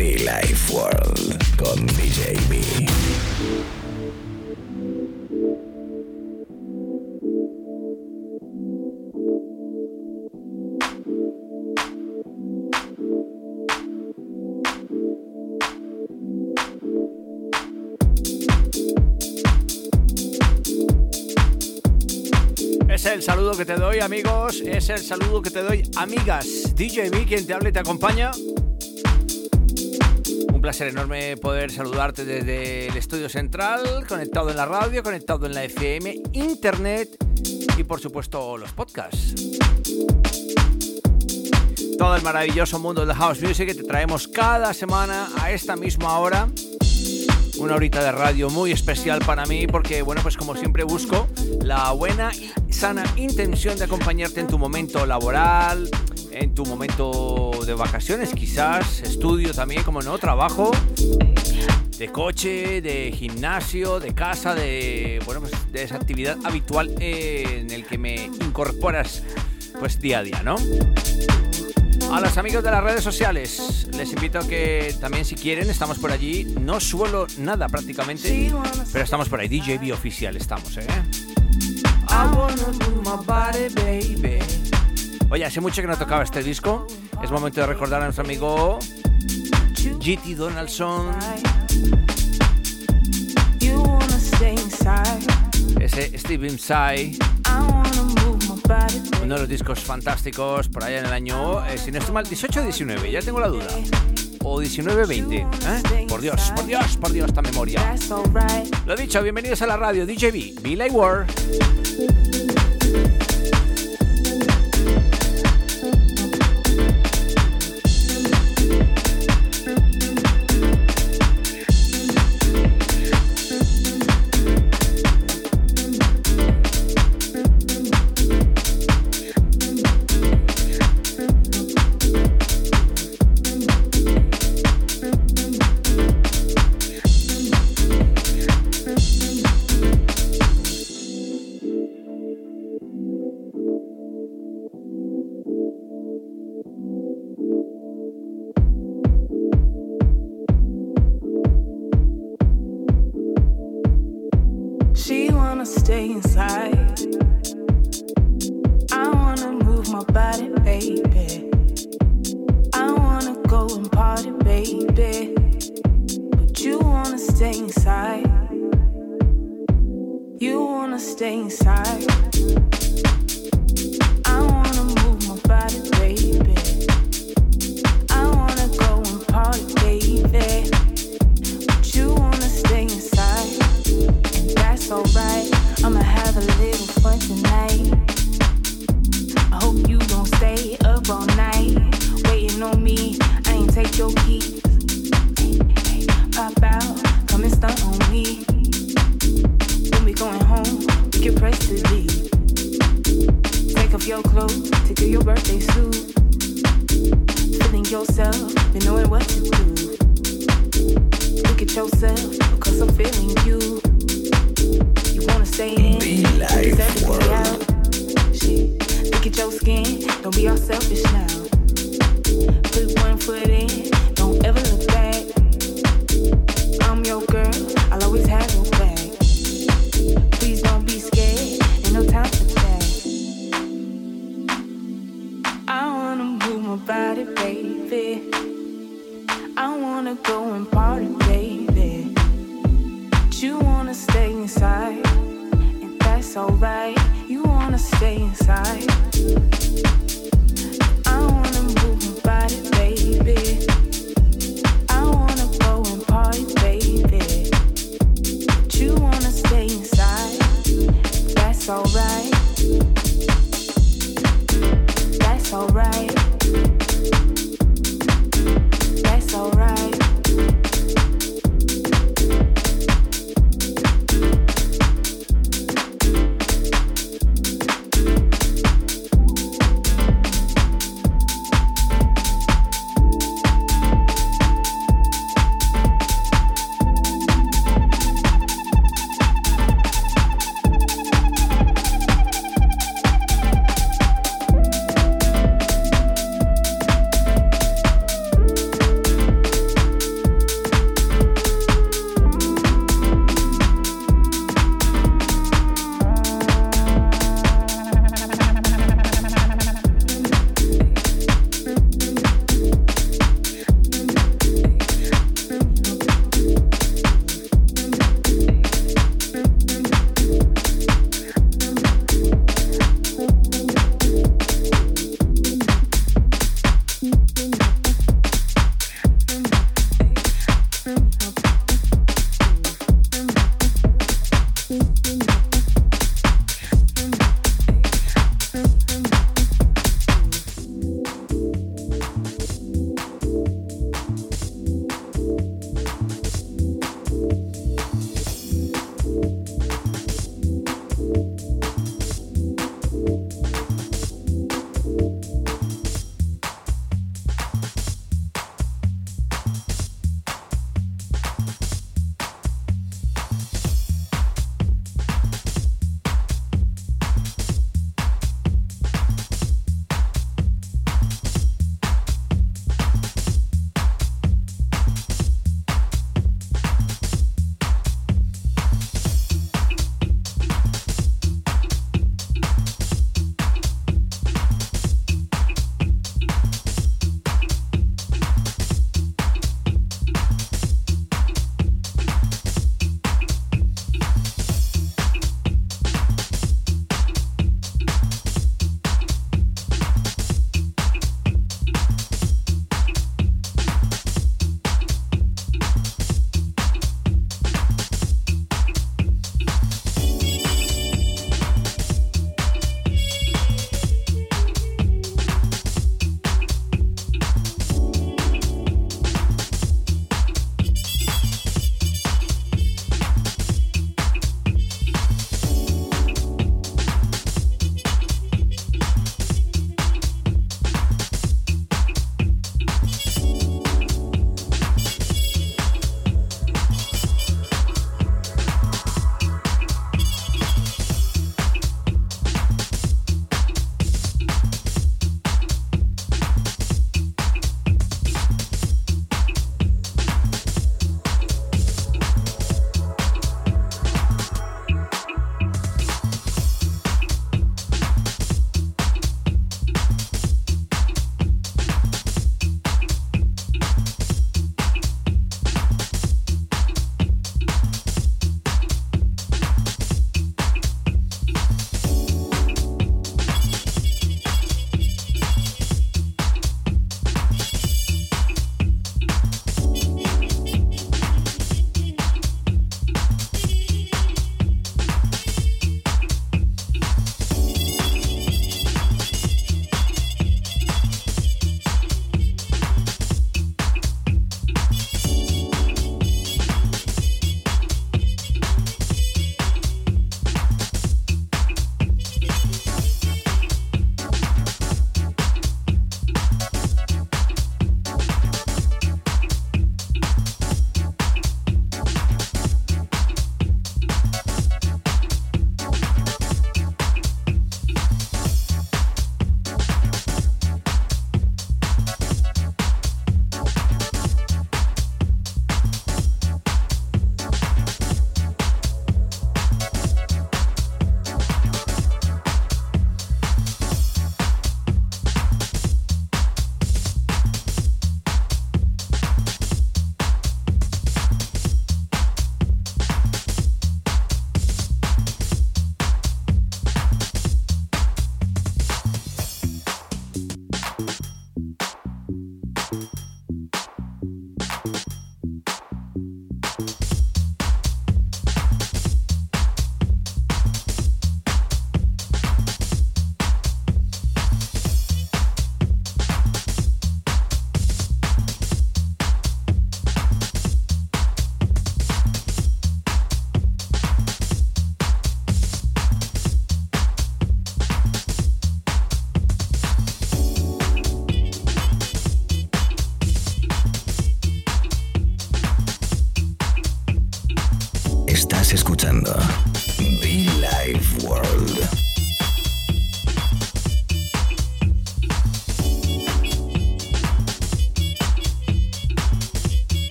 Be Life World con DJ B. Es el saludo que te doy, amigos. Es el saludo que te doy, amigas. DJ B, quien te habla y te acompaña. Un placer enorme poder saludarte desde el estudio central, conectado en la radio, conectado en la FM, internet y por supuesto los podcasts. Todo el maravilloso mundo de house music que te traemos cada semana a esta misma hora. Una horita de radio muy especial para mí porque, bueno, pues como siempre busco la buena y sana intención de acompañarte en tu momento laboral, en tu momento de vacaciones quizás, estudio también, como no, trabajo, de coche, de gimnasio, de casa, de, bueno, pues de esa actividad habitual en el que me incorporas pues día a día, ¿no? A los amigos de las redes sociales, les invito a que también si quieren, estamos por allí. No suelo nada prácticamente, pero estamos por ahí. DJB oficial estamos, ¿eh? Oye, hace mucho que no tocaba este disco. Es momento de recordar a nuestro amigo GT Donaldson. Ese Steve Inside. Uno de los discos fantásticos por allá en el año, eh, si no estoy mal, 18 o 19, ya tengo la duda. O 19-20. ¿eh? Por Dios, por Dios, por Dios, esta memoria. Lo dicho, bienvenidos a la radio DJB, Be Like War. On me. I ain't take your keys.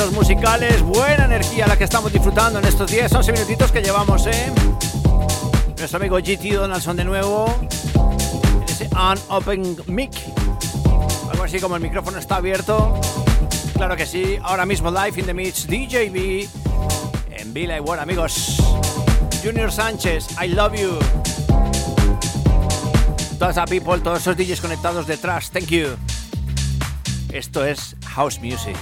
Movimientos musicales, buena energía la que estamos disfrutando en estos 10, 11 minutitos que llevamos, ¿eh? Nuestro amigo GT Donaldson de nuevo, en ese Open Mic, algo así como el micrófono está abierto. Claro que sí, ahora mismo live in the mix DJB en Villa y bueno amigos. Junior Sánchez, I love you. Todas a people, todos esos DJs conectados detrás, thank you. Esto es House Music.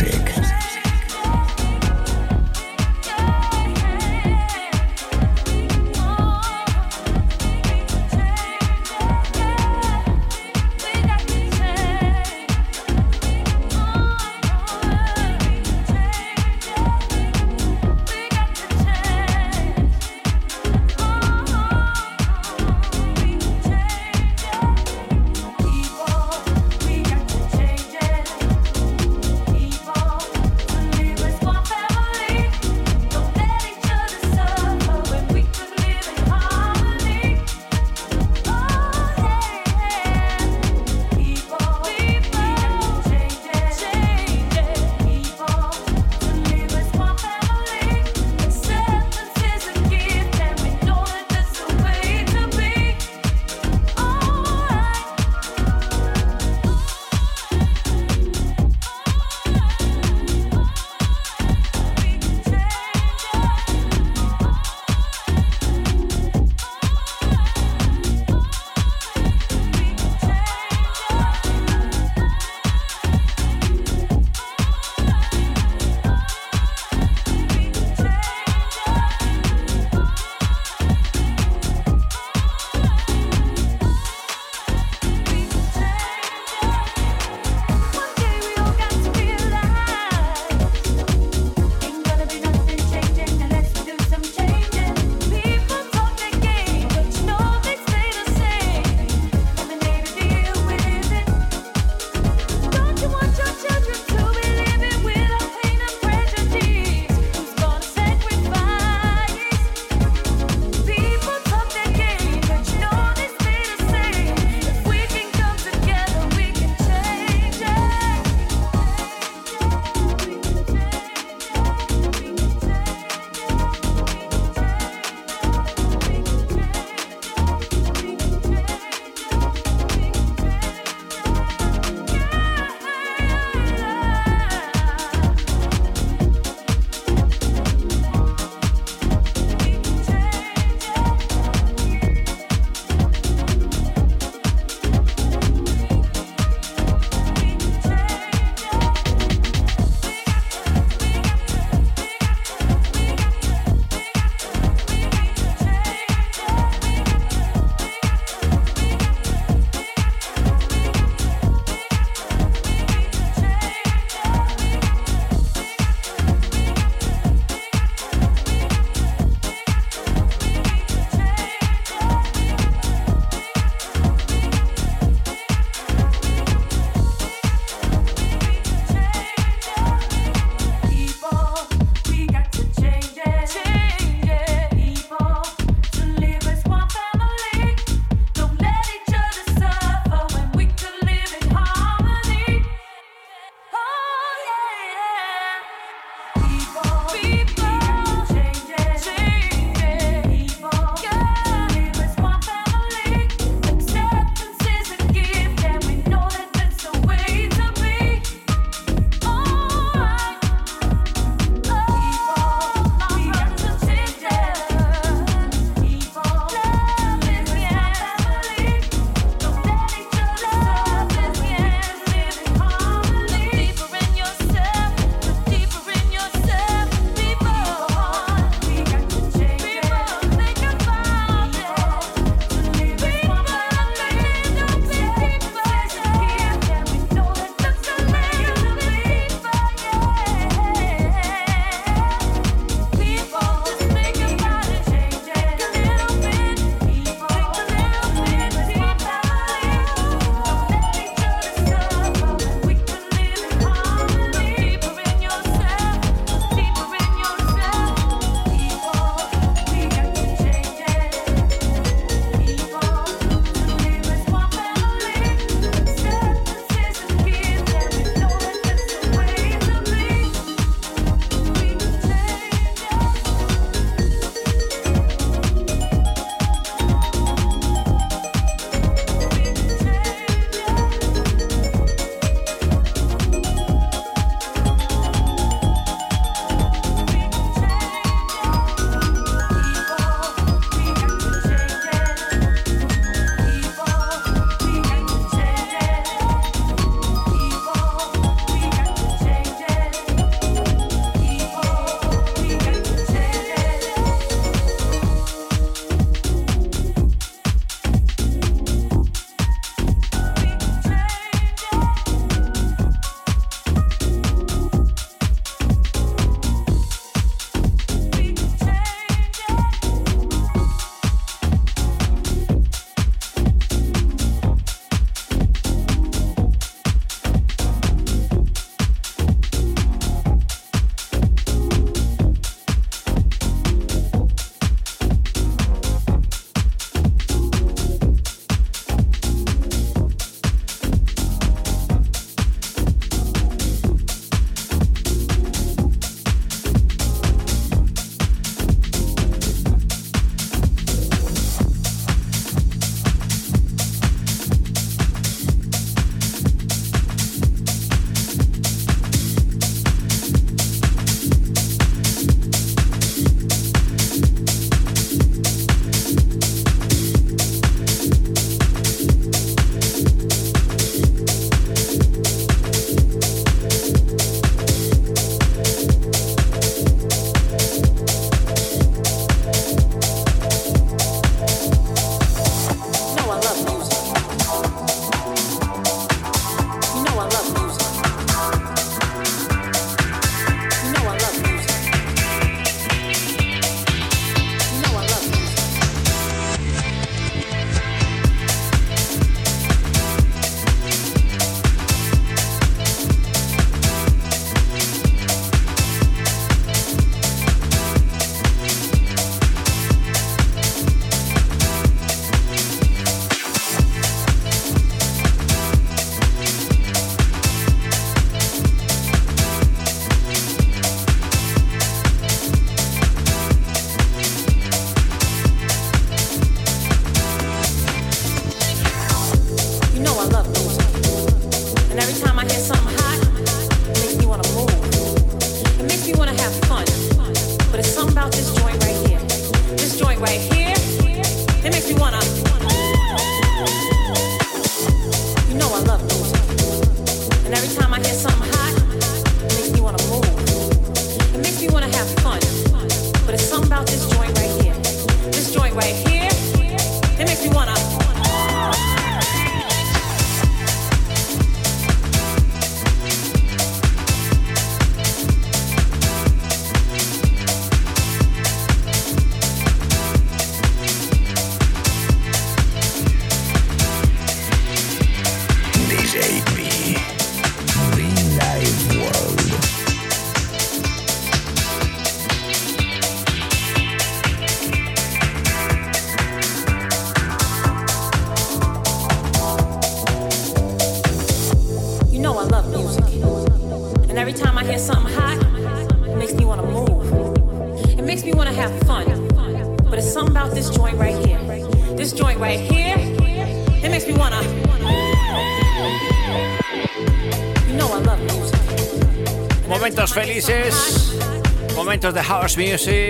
Music.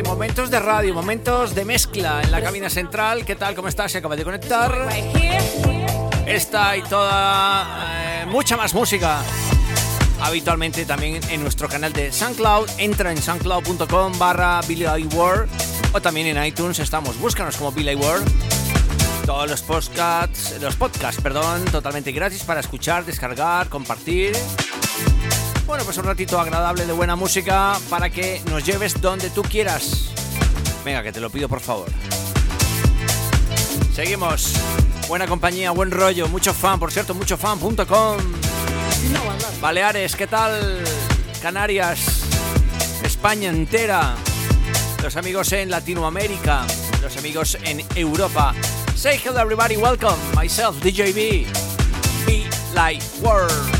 Momentos de radio, momentos de mezcla en la cabina central. ¿Qué tal? ¿Cómo estás? Se acaba de conectar. Esta y toda, eh, mucha más música. Habitualmente también en nuestro canal de SoundCloud. Entra en soundcloud.com barra Billy Ward o también en iTunes estamos. Búscanos como Billy Ward. Todos los podcasts, los podcasts, perdón, totalmente gratis para escuchar, descargar, compartir. Bueno, pues un ratito agradable de buena música para que nos lleves donde tú quieras. Venga, que te lo pido por favor. Seguimos. Buena compañía, buen rollo, mucho fan, por cierto, muchofan.com. Baleares, ¿qué tal? Canarias, España entera. Los amigos en Latinoamérica, los amigos en Europa. Say hello everybody, welcome. Myself, DJB. Be like world.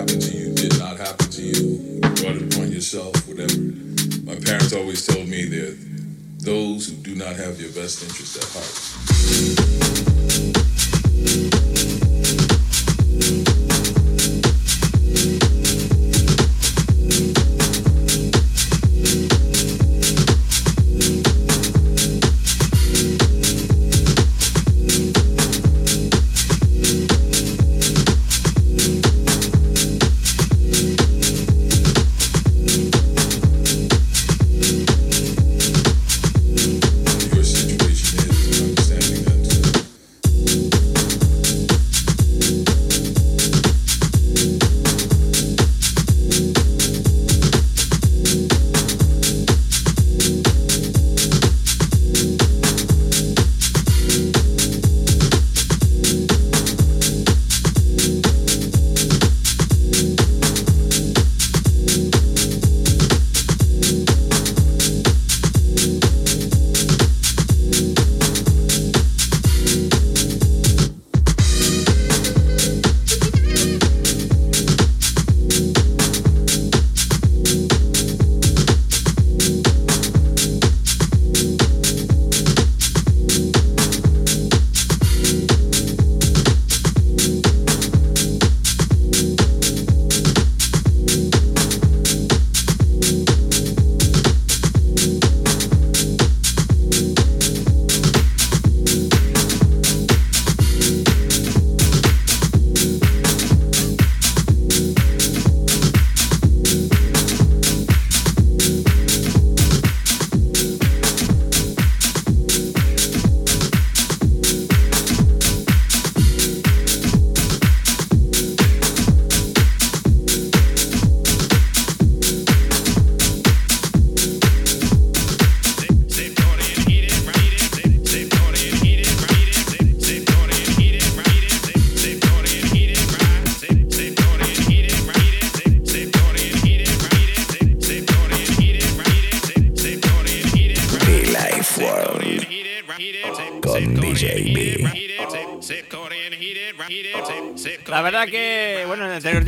Happened to you did not happen to you. You brought it upon yourself, whatever. My parents always told me they're those who do not have your best interest at heart.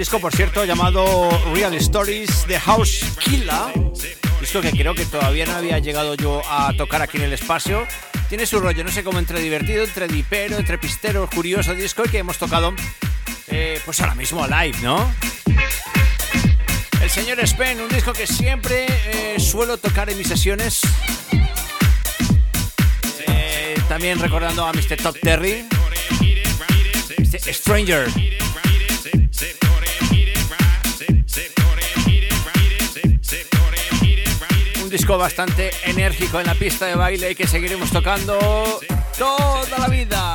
Disco, por cierto, llamado Real Stories de House Killa, disco que creo que todavía no había llegado yo a tocar aquí en el espacio. Tiene su rollo, no sé cómo entre divertido, entre dipero, entre pistero, curioso disco que hemos tocado, eh, pues ahora mismo live, ¿no? El señor Spen, un disco que siempre eh, suelo tocar en mis sesiones. Eh, también recordando a Mr. Top Terry. Mr. Stranger. Disco bastante enérgico en la pista de baile y que seguiremos tocando toda la vida.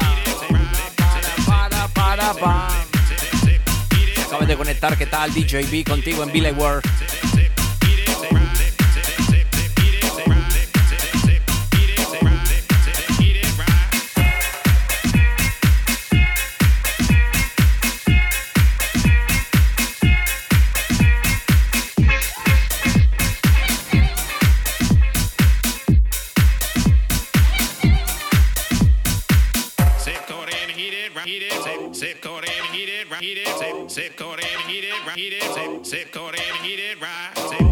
Para, de conectar, ¿qué tal? DJB contigo en Billy World. heat it, sip, sip cold and heat it right. Sip.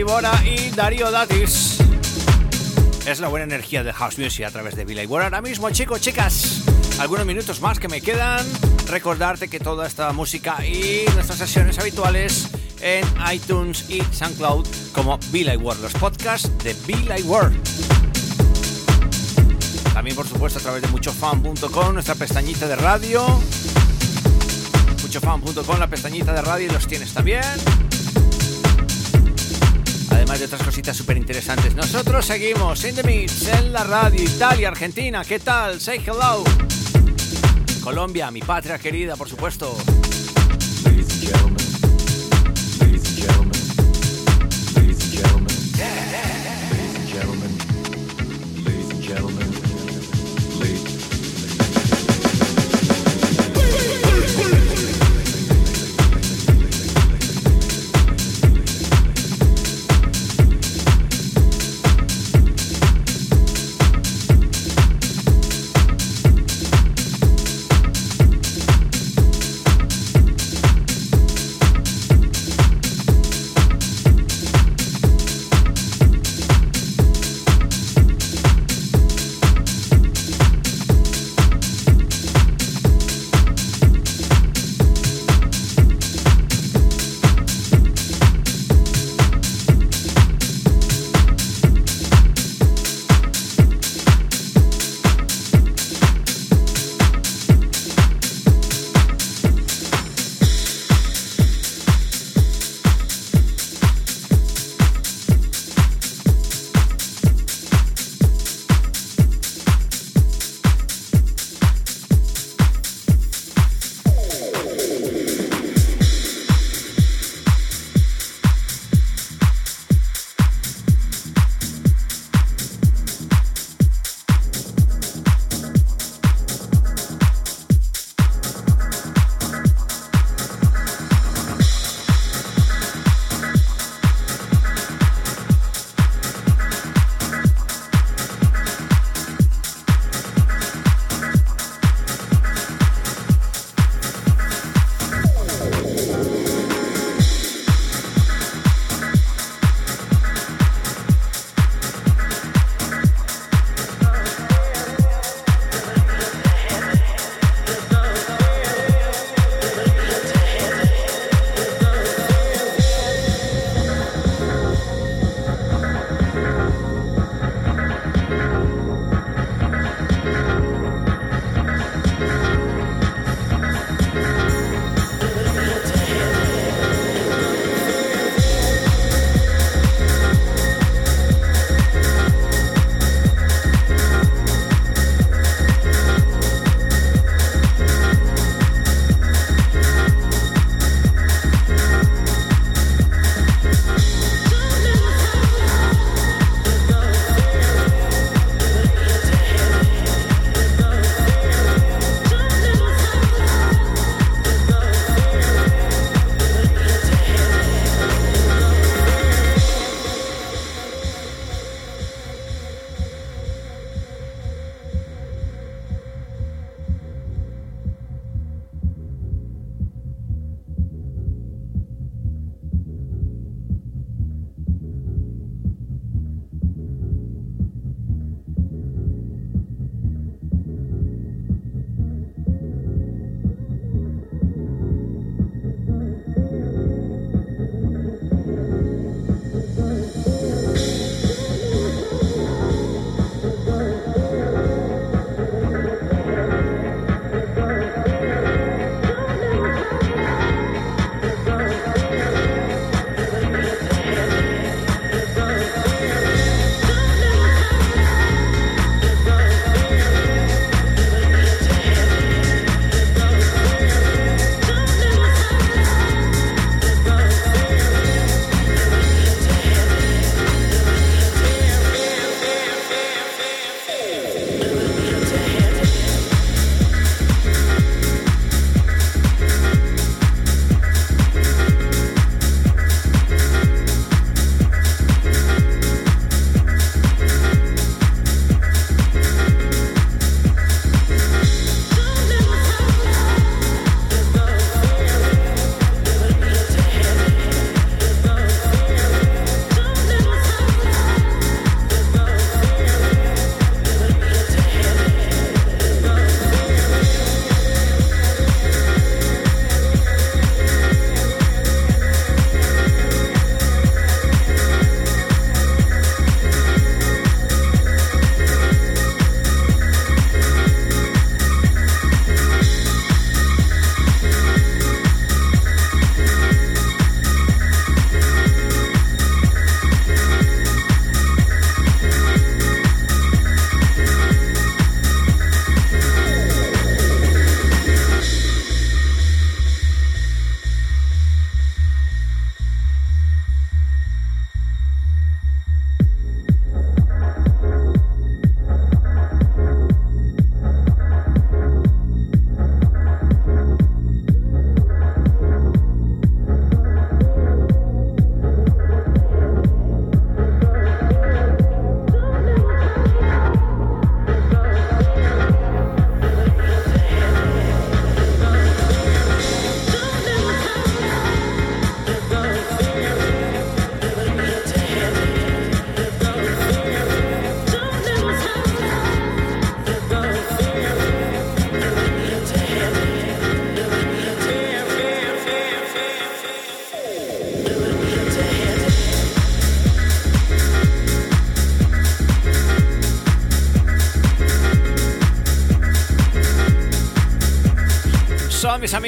Bora y Darío Datis. Es la buena energía de House Music a través de Vila y Bora. Ahora mismo, chicos, chicas, algunos minutos más que me quedan. Recordarte que toda esta música y nuestras sesiones habituales en iTunes y SoundCloud como Vila y World, los podcasts de Vila y World. También, por supuesto, a través de muchofan.com, nuestra pestañita de radio. Muchofan.com, la pestañita de radio, los tienes también. Además de otras cositas súper interesantes. Nosotros seguimos in the mix en la radio Italia, Argentina. ¿Qué tal? Say hello. Colombia, mi patria querida, por supuesto.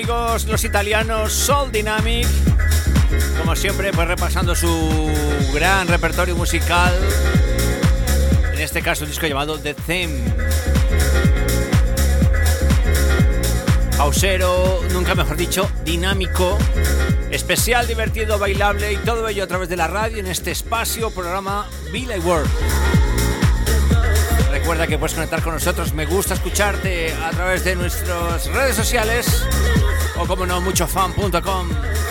Amigos, los italianos Soul Dynamic. Como siempre, pues repasando su gran repertorio musical. En este caso, un disco llamado The Theme. Pausero, nunca mejor dicho, dinámico, especial, divertido, bailable y todo ello a través de la radio en este espacio, programa Villa World. Recuerda que puedes conectar con nosotros, me gusta escucharte a través de nuestras redes sociales o como no, muchofan.com.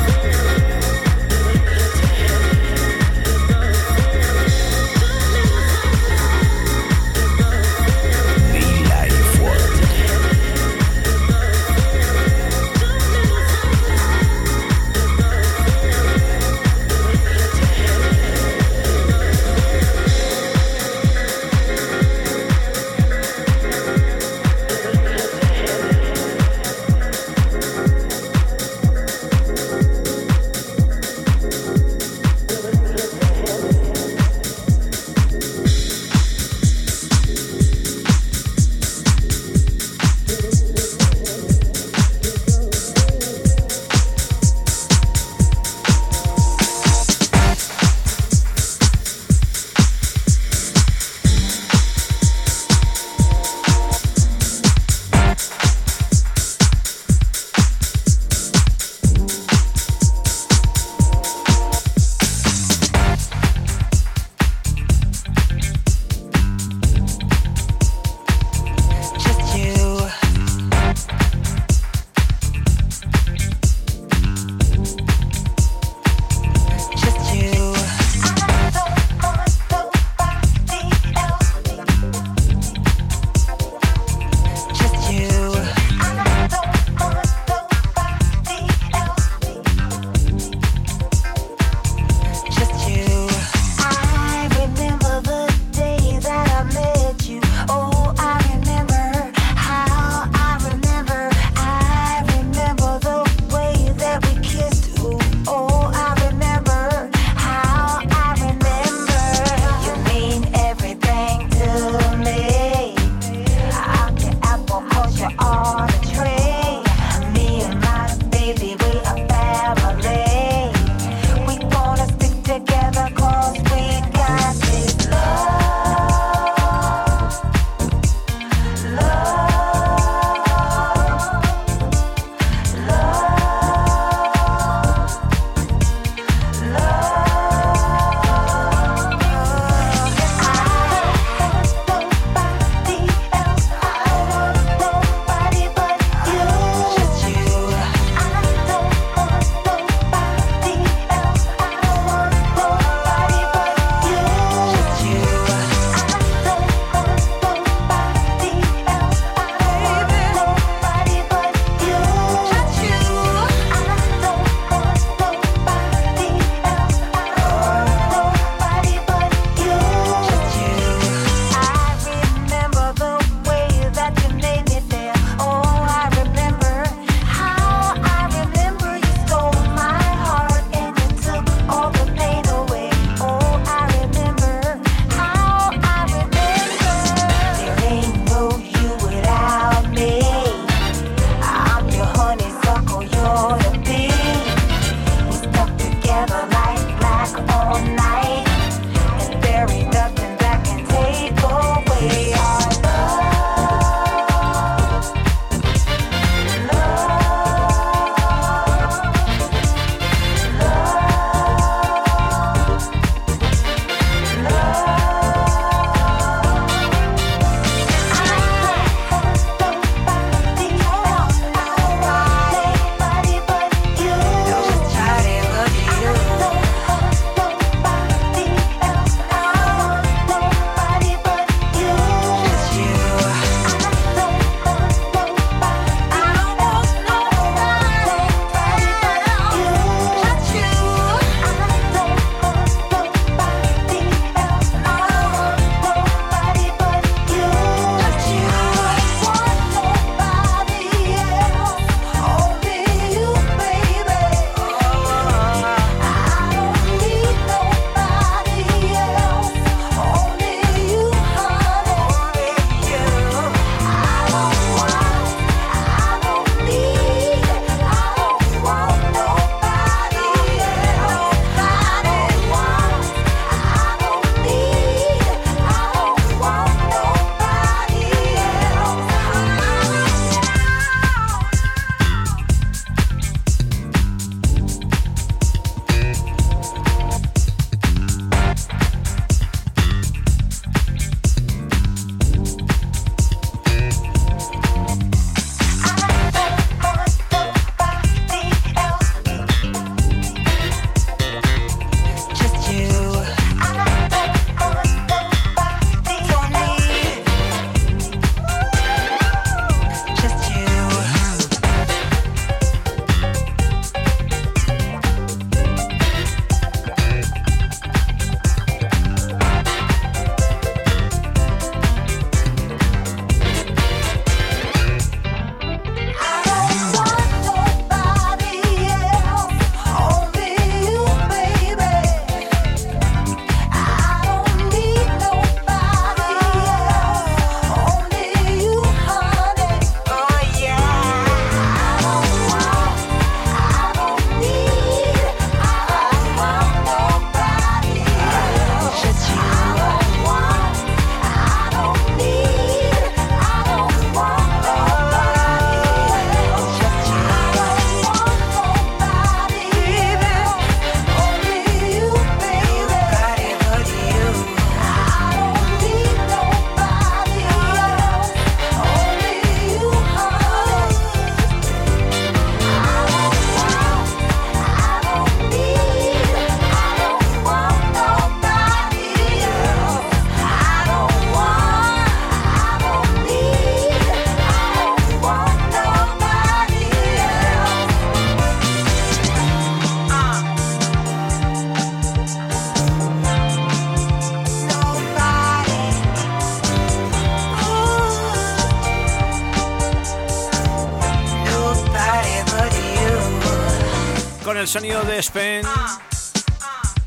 sonido de Spen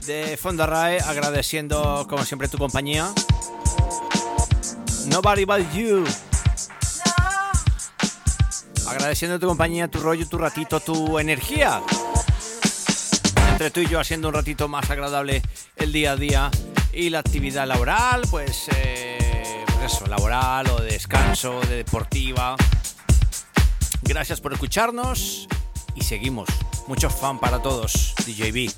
de Fonda agradeciendo como siempre tu compañía. Nobody but you. Agradeciendo tu compañía, tu rollo, tu ratito, tu energía. Entre tú y yo haciendo un ratito más agradable el día a día y la actividad laboral, pues, eh, pues eso, laboral o de descanso, de deportiva. Gracias por escucharnos y seguimos. Mucho fan para todos, DJB.